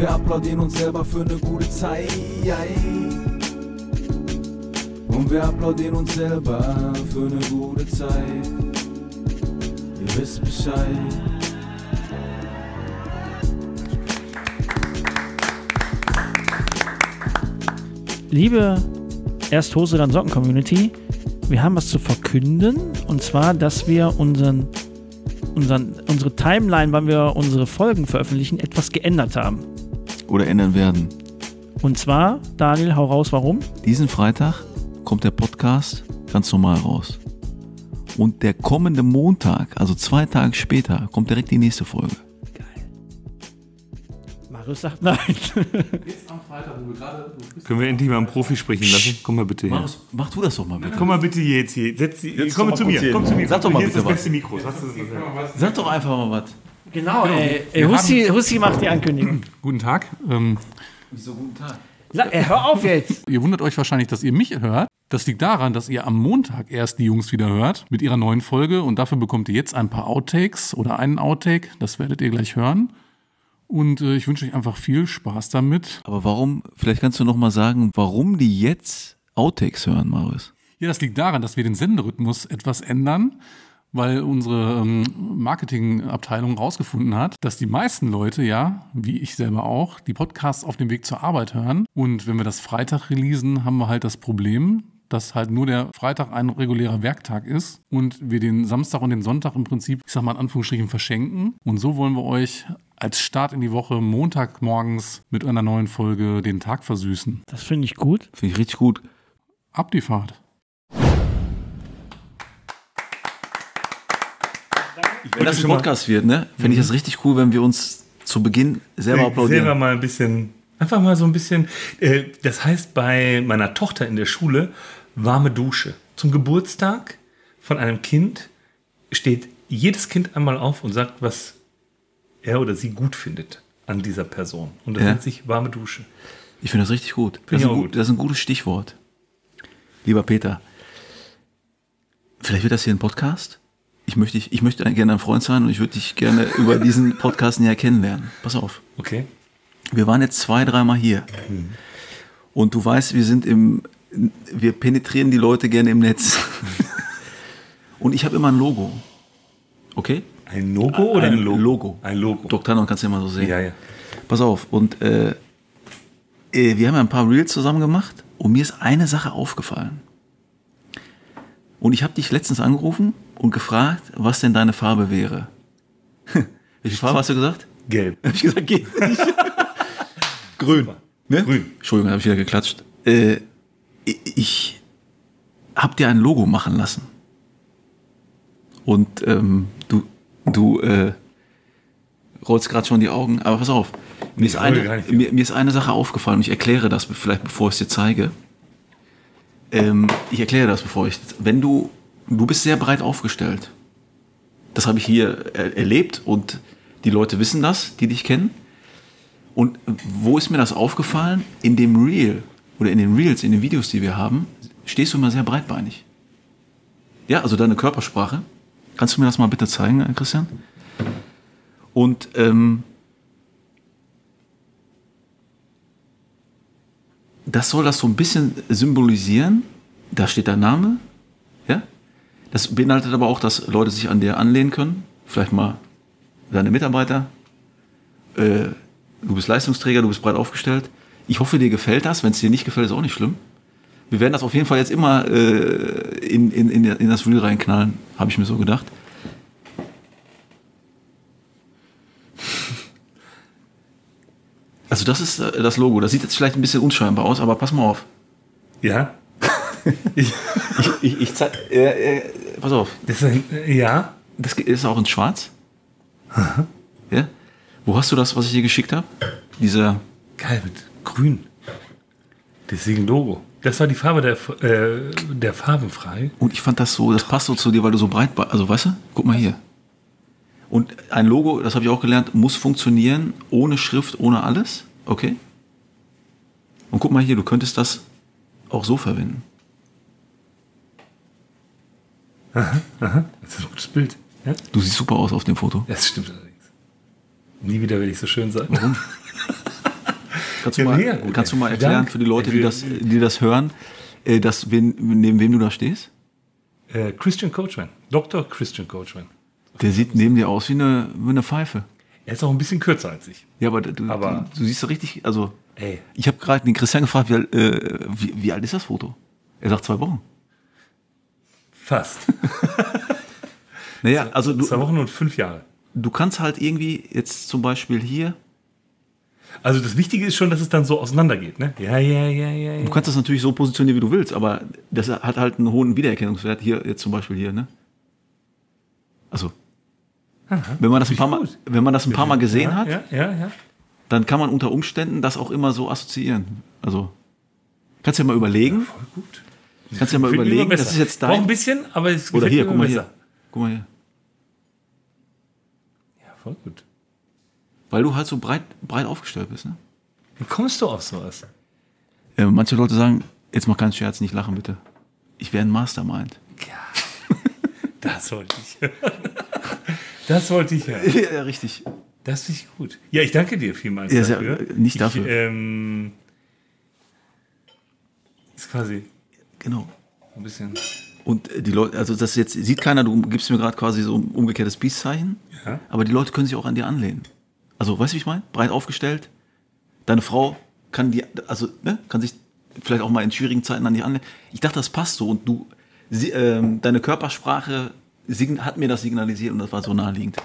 Wir applaudieren uns selber für eine gute Zeit. Und wir applaudieren uns selber für eine gute Zeit. Ihr wisst Bescheid. Liebe Erst Hose, dann Socken Community, wir haben was zu verkünden. Und zwar, dass wir unseren, unseren, unsere Timeline, wann wir unsere Folgen veröffentlichen, etwas geändert haben. Oder ändern werden. Und zwar, Daniel, hau raus, warum? Diesen Freitag kommt der Podcast ganz normal raus. Und der kommende Montag, also zwei Tage später, kommt direkt die nächste Folge. Marius sagt nein. Jetzt am Freitag, wo wir gerade. Können wir endlich mal einen Profi sprechen lassen? Komm mal bitte her. Mach du das doch mal bitte. Komm mal bitte jetzt hier. Setz die, Jetzt komm doch mal zu kurz mir. hier Komm zu mir. Sag doch mal hier ist bitte das was. beste Mikro. Sagst du das? Sag doch einfach mal was. Genau, ey. ey Hussi, Hussi macht die Ankündigung. Guten Tag. Ähm, Wieso guten Tag? Sag, ey, hör auf jetzt. ihr wundert euch wahrscheinlich, dass ihr mich hört. Das liegt daran, dass ihr am Montag erst die Jungs wieder hört mit ihrer neuen Folge und dafür bekommt ihr jetzt ein paar Outtakes oder einen Outtake. Das werdet ihr gleich hören. Und äh, ich wünsche euch einfach viel Spaß damit. Aber warum, vielleicht kannst du noch mal sagen, warum die jetzt Outtakes hören, Marius? Ja, das liegt daran, dass wir den Senderhythmus etwas ändern, weil unsere ähm, Marketingabteilung rausgefunden hat, dass die meisten Leute, ja, wie ich selber auch, die Podcasts auf dem Weg zur Arbeit hören. Und wenn wir das Freitag releasen, haben wir halt das Problem, dass halt nur der Freitag ein regulärer Werktag ist und wir den Samstag und den Sonntag im Prinzip, ich sag mal in Anführungsstrichen, verschenken. Und so wollen wir euch als Start in die Woche Montagmorgens mit einer neuen Folge den Tag versüßen. Das finde ich gut. Finde ich richtig gut. Ab die Fahrt. Wenn das ein Podcast wird, ne, fände ich das richtig cool, wenn wir uns zu Beginn selber applaudieren. Selber mal ein bisschen, einfach mal so ein bisschen. Äh, das heißt bei meiner Tochter in der Schule warme Dusche. Zum Geburtstag von einem Kind steht jedes Kind einmal auf und sagt, was er oder sie gut findet an dieser Person. Und das Ja. nennt sich warme Dusche. Ich finde das richtig gut. Das gut. gut. das ist ein gutes Stichwort. Lieber Peter, vielleicht wird das hier ein Podcast. Ich möchte, ich möchte gerne ein Freund sein und ich würde dich gerne über diesen Podcast näher kennenlernen. Pass auf. Okay. Wir waren jetzt zwei, dreimal hier. Und du weißt, wir sind im, wir penetrieren die Leute gerne im Netz. Und ich habe immer ein Logo. Okay? Ein Logo oder ein, Logo? Logo. Ein Logo. Doktor, kannst du immer so sehen. Ja, ja. Pass auf, und äh, äh, wir haben ja ein paar Reels zusammen gemacht und mir ist eine Sache aufgefallen. Und ich habe dich letztens angerufen und gefragt, was denn deine Farbe wäre. Welche Farbe hast du gesagt? Gelb. Hab ich gesagt, nicht. Grün. Ne? Grün. Entschuldigung, habe ich wieder geklatscht. Äh, ich habe dir ein Logo machen lassen. Und ähm, du, du äh, rollst gerade schon die Augen, aber pass auf. Mir ist, eine, mir, mir ist eine Sache aufgefallen und ich erkläre das vielleicht, bevor ich es dir zeige. Ähm, ich erkläre das, bevor ich. Wenn du. Du bist sehr breit aufgestellt. Das habe ich hier er erlebt und die Leute wissen das, die dich kennen. Und wo ist mir das aufgefallen? In dem Reel oder in den Reels, in den Videos, die wir haben, stehst du immer sehr breitbeinig. Ja, also deine Körpersprache. Kannst du mir das mal bitte zeigen, Christian? Und ähm, das soll das so ein bisschen symbolisieren. Da steht dein Name. Das beinhaltet aber auch, dass Leute sich an dir anlehnen können. Vielleicht mal deine Mitarbeiter. Äh, du bist Leistungsträger, du bist breit aufgestellt. Ich hoffe, dir gefällt das. Wenn es dir nicht gefällt, ist auch nicht schlimm. Wir werden das auf jeden Fall jetzt immer äh, in, in, in, in das Reel reinknallen, habe ich mir so gedacht. Also das ist äh, das Logo. Das sieht jetzt vielleicht ein bisschen unscheinbar aus, aber pass mal auf. Ja. Ich, Ich, ich zeig, äh, äh, pass auf. das ein, ja. Das ist auch in Schwarz. Ja? Wo hast du das, was ich dir geschickt habe? Dieser Geil, mit grün. Deswegen Logo. Das war die Farbe der, äh, der Farbenfrei. Und ich fand das so, das passt so zu dir, weil du so breit, also weißt du, guck mal hier. Und ein Logo, das habe ich auch gelernt, muss funktionieren, ohne Schrift, ohne alles, okay? Und guck mal hier, du könntest das auch so verwenden. Das ist ein gutes Bild. Ja? Du siehst super aus auf dem Foto. Das stimmt allerdings. Nie wieder werde ich so schön sein. Kannst du Ja, mal, gut, kannst du mal erklären Dank. für die Leute, die das, die das hören, äh, dass, wen, neben wem du da stehst? Äh, Christian Coachman. Dr. Christian Coachman. Der sieht neben dir aus wie eine, wie eine Pfeife. Er ist auch ein bisschen kürzer als ich. Ja, aber, du, Aber- du, du siehst so richtig, also Ey. ich habe gerade den Christian gefragt, wie, äh, wie, wie alt ist das Foto? Er sagt zwei Wochen. Fast. Naja, also du, Zwei Wochen und fünf Jahre. du kannst halt irgendwie jetzt zum Beispiel hier, Also das Wichtige ist schon, dass es dann so auseinandergeht, ne? Ja, ja, ja, ja, ja. du kannst das natürlich so positionieren, wie du willst, aber das hat halt einen hohen Wiedererkennungswert. Hier jetzt zum Beispiel hier, ne? Also, wenn man das ein paar Mal, wenn man das ein paar Mal gesehen ja, hat, Ja, ja, ja. dann kann man unter Umständen das auch immer so assoziieren. Also, kannst du dir mal überlegen, Voll gut. Kannst du dir mal überlegen, besser. das ist jetzt Braucht ein dein, bisschen, aber es oder hier, guck mal immer hier, besser. guck mal hier. Ja, voll gut. Weil du halt so breit, breit aufgestellt bist, ne? Wie kommst du auf sowas? Äh, manche Leute sagen, jetzt mach keinen Scherz, nicht lachen bitte. Ich wäre ein Mastermind. Ja. Das wollte ich hören. Das wollte ich hören. ja, richtig. Das finde ich gut. Ja, ich danke dir vielmals Ja, sehr- dafür. nicht ich, dafür. Ähm, ist quasi Genau. ein bisschen. Und äh, die Leute, also das jetzt sieht keiner, du gibst mir gerade quasi so ein umgekehrtes Peace-Zeichen, Ja. aber die Leute können sich auch an dir anlehnen. Also, weißt du, wie ich meine? Breit aufgestellt. Deine Frau kann die, also, ne, kann sich vielleicht auch mal in schwierigen Zeiten an dir anlehnen. Ich dachte, das passt so und du, sie, ähm, deine Körpersprache hat mir das signalisiert und das war so naheliegend.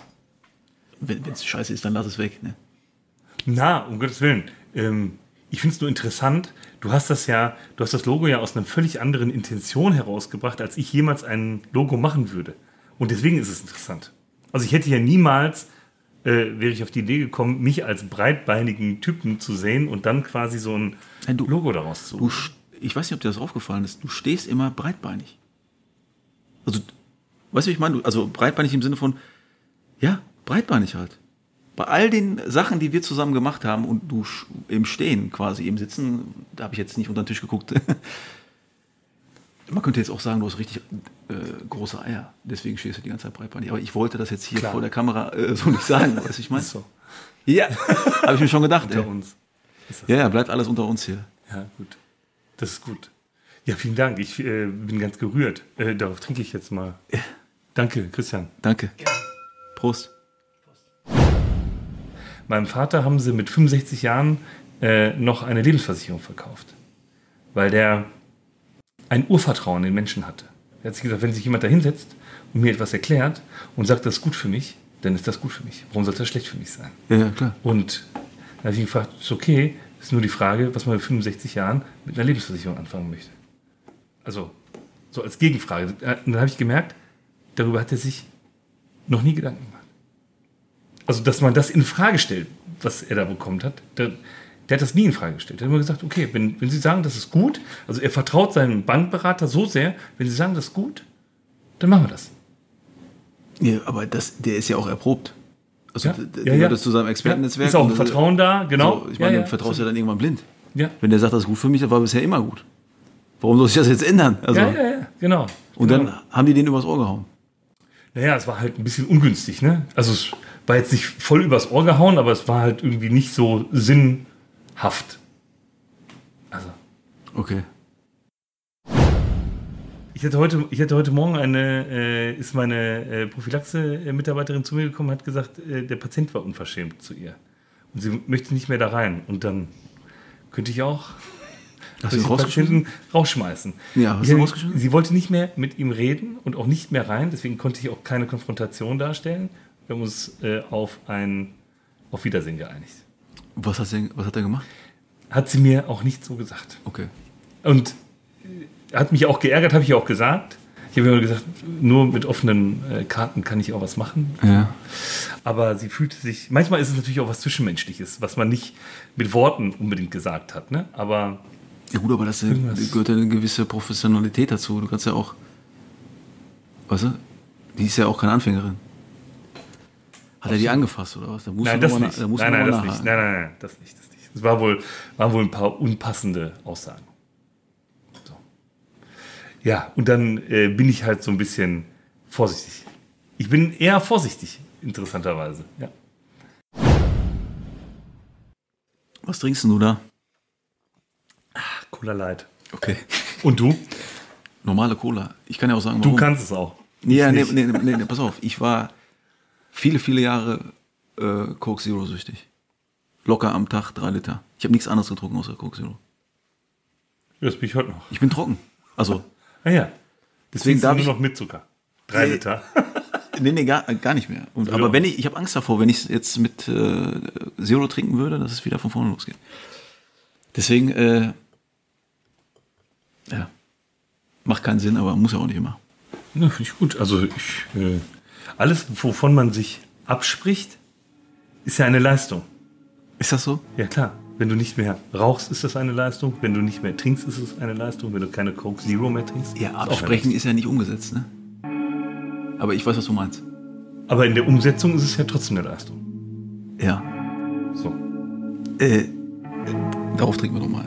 Wenn es scheiße ist, dann lass es weg, ne? Na, um Gottes Willen. Ähm, ich finde es nur interessant. Du hast das ja, du hast das Logo ja aus einer völlig anderen Intention herausgebracht, als ich jemals ein Logo machen würde. Und deswegen ist es interessant. Also ich hätte ja niemals, äh, wäre ich auf die Idee gekommen, mich als breitbeinigen Typen zu sehen und dann quasi so ein Nein, du- Logo daraus zu. Du, ich weiß nicht, ob dir das aufgefallen ist, du stehst immer breitbeinig. Also, weißt du, wie ich meine? Also breitbeinig im Sinne von, ja, breitbeinig halt. Bei all den Sachen, die wir zusammen gemacht haben und du im Stehen quasi, im Sitzen, da habe ich jetzt nicht unter den Tisch geguckt. Man könnte jetzt auch sagen, du hast richtig äh, große Eier. Deswegen stehst du die ganze Zeit breitbeinig. Aber ich wollte das jetzt hier Klar. vor der Kamera äh, so nicht sagen, weißt du, ich meine? so, Ja, habe ich mir schon gedacht. unter Ey. uns. Ja, ja, bleibt alles unter uns hier. Ja, gut. Das ist gut. Ja, vielen Dank. Ich äh, bin ganz gerührt. Äh, darauf trinke ich jetzt mal. Danke, Christian. Danke. Prost. Meinem Vater haben sie mit 65 Jahren äh, noch eine Lebensversicherung verkauft. Weil der ein Urvertrauen in Menschen hatte. Er hat sich gesagt, wenn sich jemand da hinsetzt und mir etwas erklärt und sagt, das ist gut für mich, dann ist das gut für mich. Warum soll das schlecht für mich sein? Ja, ja, klar. Und da habe ich ihn gefragt, ist okay, ist nur die Frage, was man mit 65 Jahren mit einer Lebensversicherung anfangen möchte. Also, so als Gegenfrage. Äh, Und dann habe ich gemerkt, darüber hat er sich noch nie Gedanken gemacht. Also, dass man das in Frage stellt, was er da bekommt hat, der, der hat das nie in Frage gestellt. Er hat immer gesagt, okay, wenn, wenn Sie sagen, das ist gut, also er vertraut seinem Bankberater so sehr, wenn Sie sagen, das ist gut, dann machen wir das. Ja, aber das, der ist ja auch erprobt. Also Ja, der, ja, ja. gehört das zu seinem Expertennetzwerk. Ist auch ein das- Vertrauen da, genau. So, ich meine, ja, du ja, vertraust ja dann irgendwann blind. ja. Wenn der sagt, das ist gut für mich, das war bisher immer gut. Warum soll sich das jetzt ändern? Also, ja, ja, ja, genau. Und genau. dann haben die den übers Ohr gehauen. Naja, es war halt ein bisschen ungünstig, ne? Also es war jetzt nicht voll übers Ohr gehauen, aber es war halt irgendwie nicht so sinnhaft. Also, Okay. ich hatte heute, ich hatte heute Morgen eine, äh, ist meine äh, Prophylaxe-Mitarbeiterin zu mir gekommen, hat gesagt, äh, der Patient war unverschämt zu ihr. Und sie möchte nicht mehr da rein. Und dann könnte ich auch Hast du ihn rausgeschmissen? Patienten rausschmeißen. Ja, hast du rausgeschmissen? Sie wollte nicht mehr mit ihm reden und auch nicht mehr rein, deswegen konnte ich auch keine Konfrontation darstellen. Wir haben uns äh, auf ein auf Wiedersehen geeinigt. Was, hast du, was hat er gemacht? Hat sie mir auch nicht so gesagt. Okay. Und äh, hat mich auch geärgert, habe ich auch gesagt. Ich habe immer gesagt, nur mit offenen äh, Karten kann ich auch was machen. Ja. aber sie fühlte sich, manchmal ist es natürlich auch was Zwischenmenschliches, was man nicht mit Worten unbedingt gesagt hat, ne? Aber Ja gut, aber das Irgendwas. gehört ja eine gewisse Professionalität dazu. Du kannst ja auch, weißt du, die ist ja auch keine Anfängerin. Hat er die angefasst oder was? Da musst nein, du das nicht. da musst Nein, du nein, das nicht. Nein, nein, nein, das nicht, das nicht. Es war wohl, waren wohl ein paar unpassende Aussagen. So. Ja, und dann äh, bin ich halt so ein bisschen vorsichtig. Ich bin eher vorsichtig, interessanterweise. Ja. Was trinkst du da? Cola Light. Okay. Und du? Normale Cola. Ich kann ja auch sagen, Du warum. kannst es auch. Ja, nee, nee, nee, nee, pass auf. Ich war viele, viele Jahre äh, Coke Zero süchtig. Locker am Tag drei Liter. Ich habe nichts anderes getrunken außer Coke Zero. Das bin ich heute noch. Ich bin trocken. Also, Ah ja. Deswegen Deswegen darf nur ich- noch mit Zucker. Drei Nee. Liter. nee, nee, gar, gar nicht mehr. Und, aber wenn ich, ich habe Angst davor, wenn ich jetzt mit äh, Zero trinken würde, dass es wieder von vorne losgeht. Deswegen, äh, ja, macht keinen Sinn, aber muss ja auch nicht immer. Ja, finde ich gut. Also ich, äh, alles, wovon man sich abspricht, ist ja eine Leistung. Ist das so? Ja klar. Wenn du nicht mehr rauchst, ist das eine Leistung. Wenn du nicht mehr trinkst, ist es eine Leistung. Wenn du keine Coke Zero mehr trinkst, Ja, ist absprechen ist ja nicht umgesetzt, ne? Aber ich weiß, was du meinst. Aber in der Umsetzung ist es ja trotzdem eine Leistung. Ja. So. Äh, darauf trinken wir doch mal.